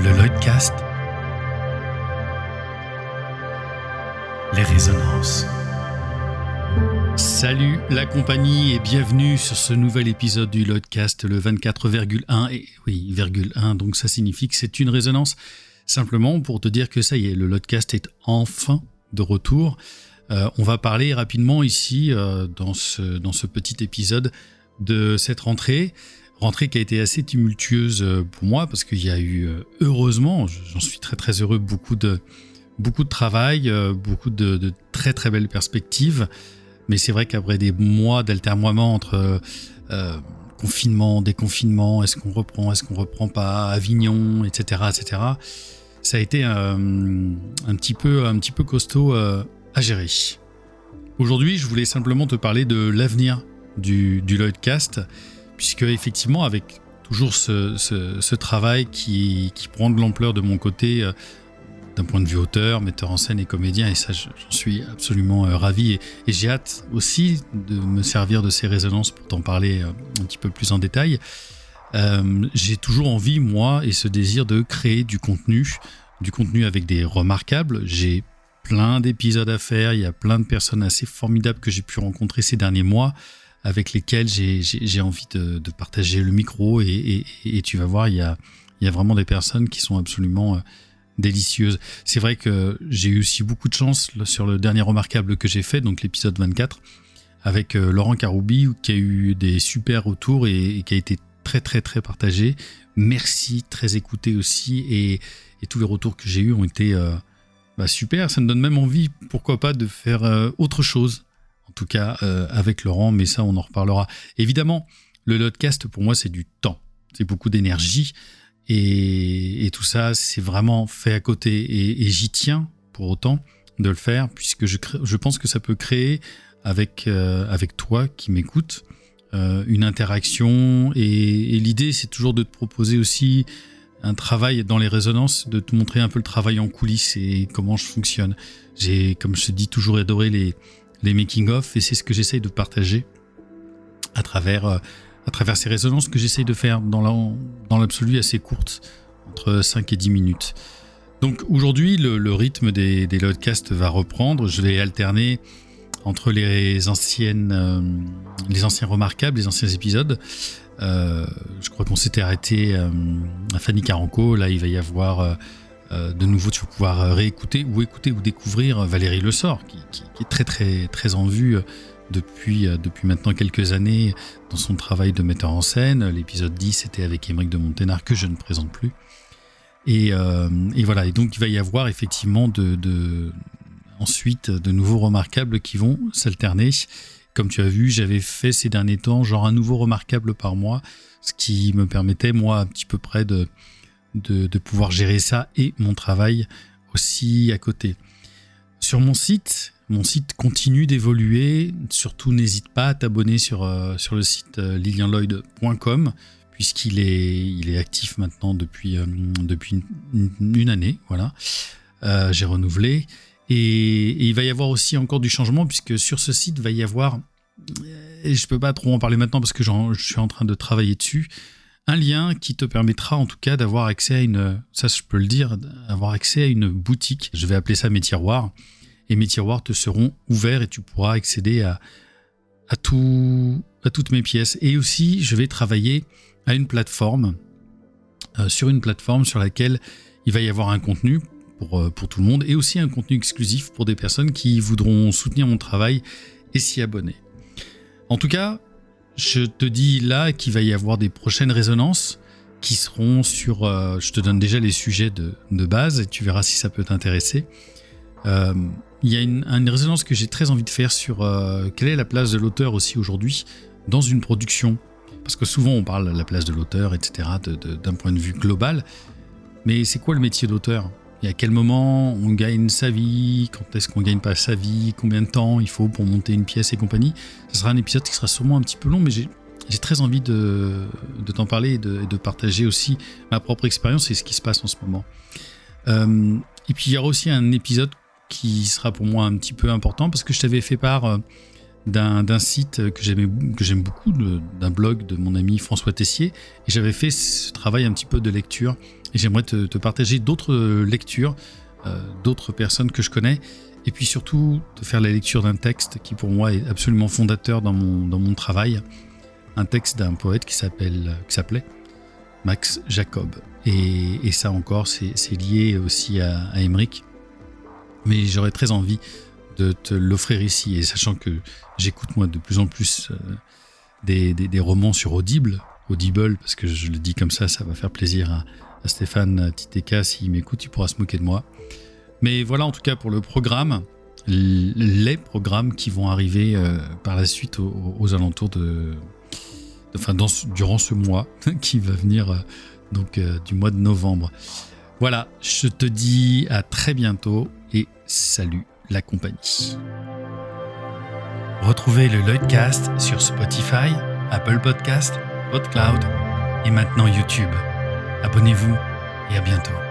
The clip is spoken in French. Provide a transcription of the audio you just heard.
Le Lloydcast. Les résonances. Salut la compagnie et bienvenue sur ce nouvel épisode du Lloydcast, le 24,1. Et oui, 1, donc ça signifie que c'est une résonance. Simplement pour te dire que ça y est, le Lloydcast est enfin de retour. Euh, on va parler rapidement ici, euh, dans, ce, dans ce petit épisode, de cette rentrée. Rentrée qui a été assez tumultueuse euh, pour moi parce qu'il y a eu, heureusement, j'en suis très très heureux, beaucoup de, beaucoup de travail, beaucoup de, très très belles perspectives. Mais c'est vrai qu'après des mois d'altermoiement entre confinement, déconfinement, est-ce qu'on reprend, est-ce qu'on reprend pas, Avignon, etc., etc., ça a été un petit peu, un petit peu costaud à gérer. Aujourd'hui, je voulais simplement te parler de l'avenir du, du Lloydcast, puisque effectivement, avec toujours ce, travail qui, prend de l'ampleur de mon côté, euh, d'un point de vue auteur, metteur en scène et comédien, et ça, j'en suis absolument euh, ravi. Et, j'ai hâte aussi de me servir de ces résonances pour t'en parler euh, un petit peu plus en détail. j'ai toujours envie, moi, et ce désir de créer du contenu, du contenu avec des remarquables. J'ai plein d'épisodes à faire. Il y a plein de personnes assez formidables que j'ai pu rencontrer ces derniers mois avec lesquelles j'ai envie de, partager le micro. Et, tu vas voir, il y, a, il y a vraiment des personnes qui sont absolument euh, délicieuses. C'est vrai que j'ai eu aussi beaucoup de chance sur le dernier remarquable que j'ai fait, donc l'épisode 24, avec euh, Laurent Caroubi, qui a eu des super retours et, qui a été très très très partagé. Merci, très écouté aussi. Et, tous les retours que j'ai eus ont été... Euh, bah super, ça me donne même envie, pourquoi pas, de faire autre chose. Tout cas, euh, avec Laurent, mais ça, on en reparlera. Évidemment, le podcast, pour moi, c'est du temps. C'est beaucoup d'énergie. Et, tout ça, c'est vraiment fait à côté. Et, j'y tiens, pour autant, de le faire, puisque je, je pense que ça peut créer, avec, euh, avec toi qui m'écoutes, une interaction. Et, et l'idée, c'est toujours de te proposer aussi un travail dans les résonances, de te montrer un peu le travail en coulisses et comment je fonctionne. J'ai, comme je te dis, toujours adoré les, les making-of et c'est ce que j'essaye de partager à travers, euh, à travers ces résonances que j'essaye de faire dans l'absolu assez courtes, entre 5 et 10 minutes. Donc aujourd'hui, le, rythme des, des podcasts va reprendre. Je vais alterner entre les anciennes, euh, les anciens remarquables, les anciens épisodes, euh, je crois qu'on s'était arrêté à Fanny Caranco. Là, il va y avoir de nouveau, tu vas pouvoir réécouter ou écouter ou découvrir Valérie Le Sort, qui, est très très très en vue depuis, depuis maintenant quelques années dans son travail de metteur en scène. L'épisode 10 était avec Émeric de Monténard que je ne présente plus. Et, voilà, et donc il va y avoir effectivement de ensuite de nouveaux remarquables qui vont s'alterner comme tu as vu, j'avais fait ces derniers temps genre un nouveau remarquable par mois, ce qui me permettait, moi, un petit peu près de, de, pouvoir gérer ça et mon travail aussi à côté. Sur mon site, mon site continue d'évoluer. Surtout, n'hésite pas à t'abonner sur, euh, sur le site euh, lilianloyd.com puisqu'il est, il est actif maintenant depuis, euh, depuis une, année. Voilà, j'ai renouvelé. Et, il va y avoir aussi encore du changement puisque sur ce site va y avoir, et je peux pas trop en parler maintenant parce que je suis en train de travailler dessus, un lien qui te permettra en tout cas d'avoir accès à une, ça je peux le dire, avoir accès à une boutique. Je vais appeler ça mes tiroirs. Et mes tiroirs te seront ouverts et tu pourras accéder à, à, tout, à toutes mes pièces. Et aussi, je vais travailler à une plateforme, euh, sur une plateforme sur laquelle il va y avoir un contenu euh, pour, tout le monde et aussi un contenu exclusif pour des personnes qui voudront soutenir mon travail et s'y abonner. En tout cas, je te dis là qu'il va y avoir des prochaines résonances qui seront sur... Euh, je te donne déjà les sujets de, base et tu verras si ça peut t'intéresser. Euh, il y a une, résonance que j'ai très envie de faire sur quelle est la place de l'auteur aussi aujourd'hui dans une production. Parce que souvent on parle de la place de l'auteur, etc., d'un point de vue global. Mais c'est quoi le métier d'auteur? Et à quel moment on gagne sa vie, quand est-ce qu'on gagne pas sa vie, combien de temps il faut pour monter une pièce et compagnie. Ce sera un épisode qui sera sûrement un petit peu long, mais j'ai très envie de, t'en parler et de, partager aussi ma propre expérience et ce qui se passe en ce moment. Euh, et puis il y aura aussi un épisode qui sera pour moi un petit peu important parce que je t'avais fait part euh, d'un site que j'aime beaucoup, d'un blog de mon ami François Tessier. Et j'avais fait ce travail un petit peu de lecture. Et j'aimerais te, partager d'autres lectures, euh, d'autres personnes que je connais. Et puis surtout, de faire la lecture d'un texte qui pour moi est absolument fondateur dans mon, dans mon travail. Un texte d'un poète qui s'appelait Max Jacob. Et, ça encore, c'est lié aussi à, à Mais j'aurais très envie de te l'offrir ici. Et sachant que j'écoute moi de plus en plus euh, des, romans sur Audible, Audible, parce que je le dis comme ça, ça va faire plaisir à, Stéphane Titeka. S'il m'écoute, il pourra se moquer de moi. Mais voilà en tout cas pour le programme, les programmes qui vont arriver euh, par la suite aux, alentours de... Enfin, durant ce mois qui va venir euh, donc du mois de novembre. Voilà, je te dis à très bientôt et salut la compagnie. Retrouvez le Lloydcast sur Spotify, Apple Podcast, PodCloud et maintenant YouTube. Abonnez-vous et à bientôt.